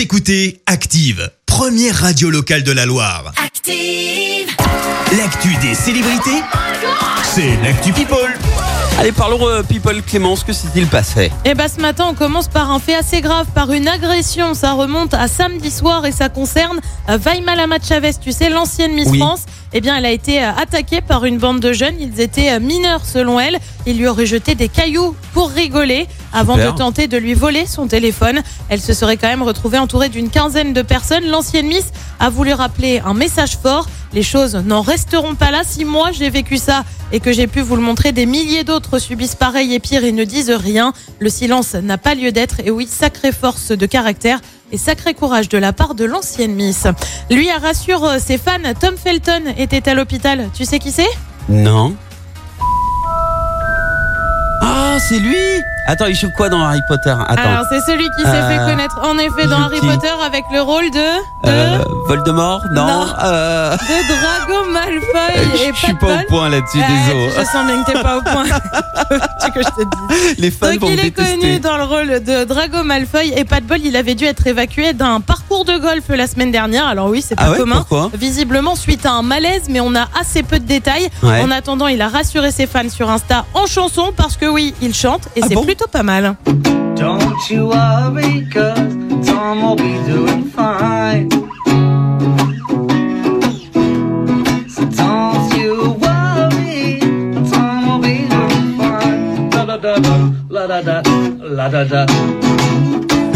Vous écoutez Active, première radio locale de la Loire. Active. L'actu des célébrités, c'est l'actu People. Allez, parlons euh, People Clémence, que s'est-il passé Eh ben ce matin, on commence par un fait assez grave, par une agression. Ça remonte à samedi soir et ça concerne euh, Vaima Lama Chavez, tu sais, l'ancienne Miss Oui. France. Eh bien, elle a été euh, attaquée par une bande de jeunes. Ils étaient euh, mineurs selon elle. Ils lui auraient jeté des cailloux pour rigoler avant Super. de tenter de lui voler son téléphone. Elle se serait quand même retrouvée entourée d'une quinzaine de personnes. L'ancienne Miss a voulu rappeler un message fort. Les choses n'en resteront pas là. Si moi j'ai vécu ça et que j'ai pu vous le montrer, des milliers d'autres subissent pareil et pire et ne disent rien. Le silence n'a pas lieu d'être. Et oui, sacrée force de caractère et sacré courage de la part de l'ancienne Miss. Lui elle rassure euh, ses fans. Tom Felton était à l'hôpital. Tu sais qui c'est? Non. Ah, c'est lui? Attends, il joue quoi dans Harry Potter? Attends. Alors c'est celui qui s'est Euh, fait connaître en effet dans Harry qui Potter avec le rôle de de, Euh, Voldemort? Non. Non. Euh, de Drago Malfoy et je suis pas au point là-dessus, désolé. Je sens bien que t'es pas au point. que je te dise. Les fans Donc vont il est détester. connu dans le rôle de Drago Malfoy et Pat Bol, il avait dû être évacué d'un parcours de golf la semaine dernière. Alors oui, c'est pas Ah ouais, commun. Visiblement suite à un malaise, mais on a assez peu de détails. Ouais. En attendant, il a rassuré ses fans sur Insta en chanson parce que oui, il chante et Ah c'est bon? plutôt pas mal. Don't you worry, cause Tom will be doing fine. So don't you worry, Tom will be doing fine. La da da da, la da da, la da da.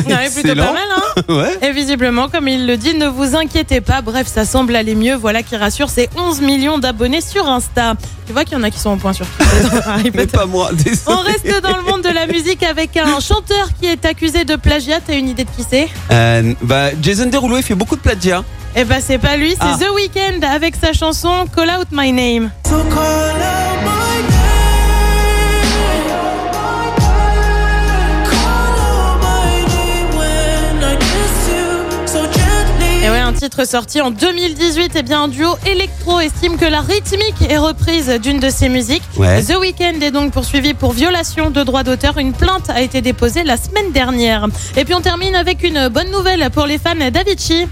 Ouais, plutôt Excellent. pas mal, hein Ouais. Et visiblement, comme il le dit, ne vous inquiétez pas. Bref, ça semble aller mieux. Voilà qui rassure ses 11 millions d'abonnés sur Insta. Tu vois qu'il y en a qui sont au point sur Mais pas moi, désolé. On reste dans le monde de la musique avec un chanteur qui est accusé de plagiat. T'as une idée de qui c'est? Euh, bah, Jason Derulo, il fait beaucoup de plagiat. Eh ben, c'est pas lui, c'est Ah. The Weeknd avec sa chanson Call Out My Name. Et ouais, titre sorti en 2018, eh bien un duo électro estime que la rythmique est reprise d'une de ses musiques. Ouais. The Weeknd est donc poursuivi pour violation de droits d'auteur. Une plainte a été déposée la semaine dernière. Et puis on termine avec une bonne nouvelle pour les fans d'Avicii.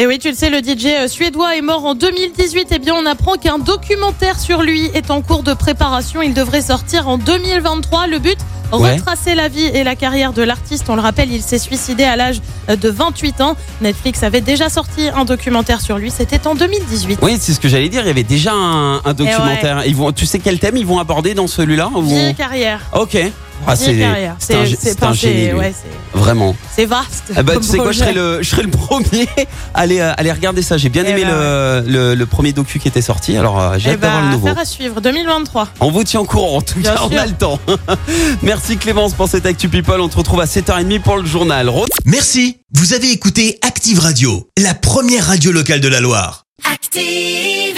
Et oui, tu le sais, le DJ suédois est mort en 2018. Eh bien, on apprend qu'un documentaire sur lui est en cours de préparation. Il devrait sortir en 2023. Le but Ouais. Retracer la vie et la carrière de l'artiste. On le rappelle, il s'est suicidé à l'âge de 28 ans. Netflix avait déjà sorti un documentaire sur lui. C'était en 2018. Oui, c'est ce que j'allais dire. Il y avait déjà un, un documentaire. Ils vont, tu sais quel thème ils vont aborder dans celui-là Vie et carrière. Ok. Ah, c'est un, C'est un génie, lui. ouais, Vraiment. c'est vaste. Ah bah, tu sais quoi, je serai le, je serai le premier à aller, euh, aller regarder ça. J'ai bien Eh aimé ben le, le, le premier docu qui était sorti. Alors, euh, j'ai Eh hâte d'avoir le ben, nouveau. affaire à suivre. 2023. On vous tient au courant. En tout Bien cas, on a le temps. Merci Clémence pour cette Actu People. On te retrouve à 7h30 pour le journal. Merci. Vous avez écouté Active Radio, la première radio locale de la Loire. Active.